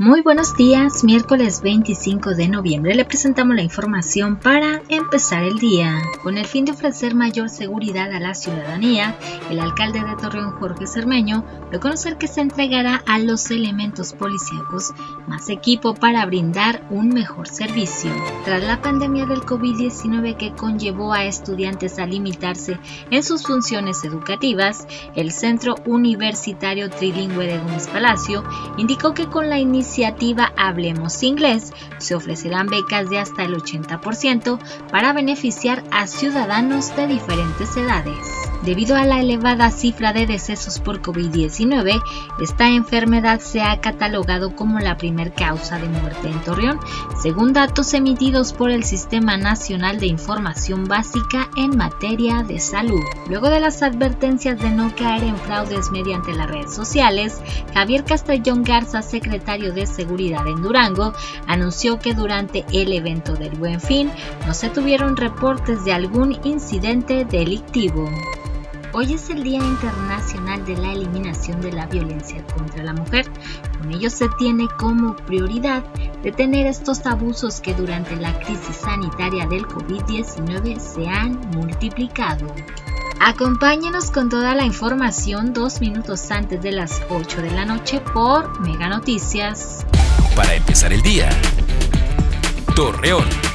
Muy buenos días, miércoles 25 de noviembre le presentamos la información para empezar el día. Con el fin de ofrecer mayor seguridad a la ciudadanía, el alcalde de Torreón, Jorge Cermeño, dio a que se entregará a los elementos policíacos más equipo para brindar un mejor servicio. Tras la pandemia del COVID-19 que conllevó a estudiantes a limitarse en sus funciones educativas, el Centro Universitario Trilingüe de Gómez Palacio indicó que con la iniciativa iniciativa Hablemos Inglés se ofrecerán becas de hasta el 80% para beneficiar a ciudadanos de diferentes edades. Debido a la elevada cifra de decesos por COVID-19, esta enfermedad se ha catalogado como la primer causa de muerte en Torreón, según datos emitidos por el Sistema Nacional de Información Básica en materia de salud. Luego de las advertencias de no caer en fraudes mediante las redes sociales, Javier Castellón Garza, secretario de Seguridad en Durango, anunció que durante el evento del Buen Fin no se tuvieron reportes de algún incidente delictivo. Hoy es el Día Internacional de la Eliminación de la Violencia contra la Mujer. Con ello se tiene como prioridad detener estos abusos que durante la crisis sanitaria del COVID-19 se han multiplicado. Acompáñenos con toda la información dos minutos antes de las 8 de la noche por Mega Noticias. Para empezar el día. Torreón.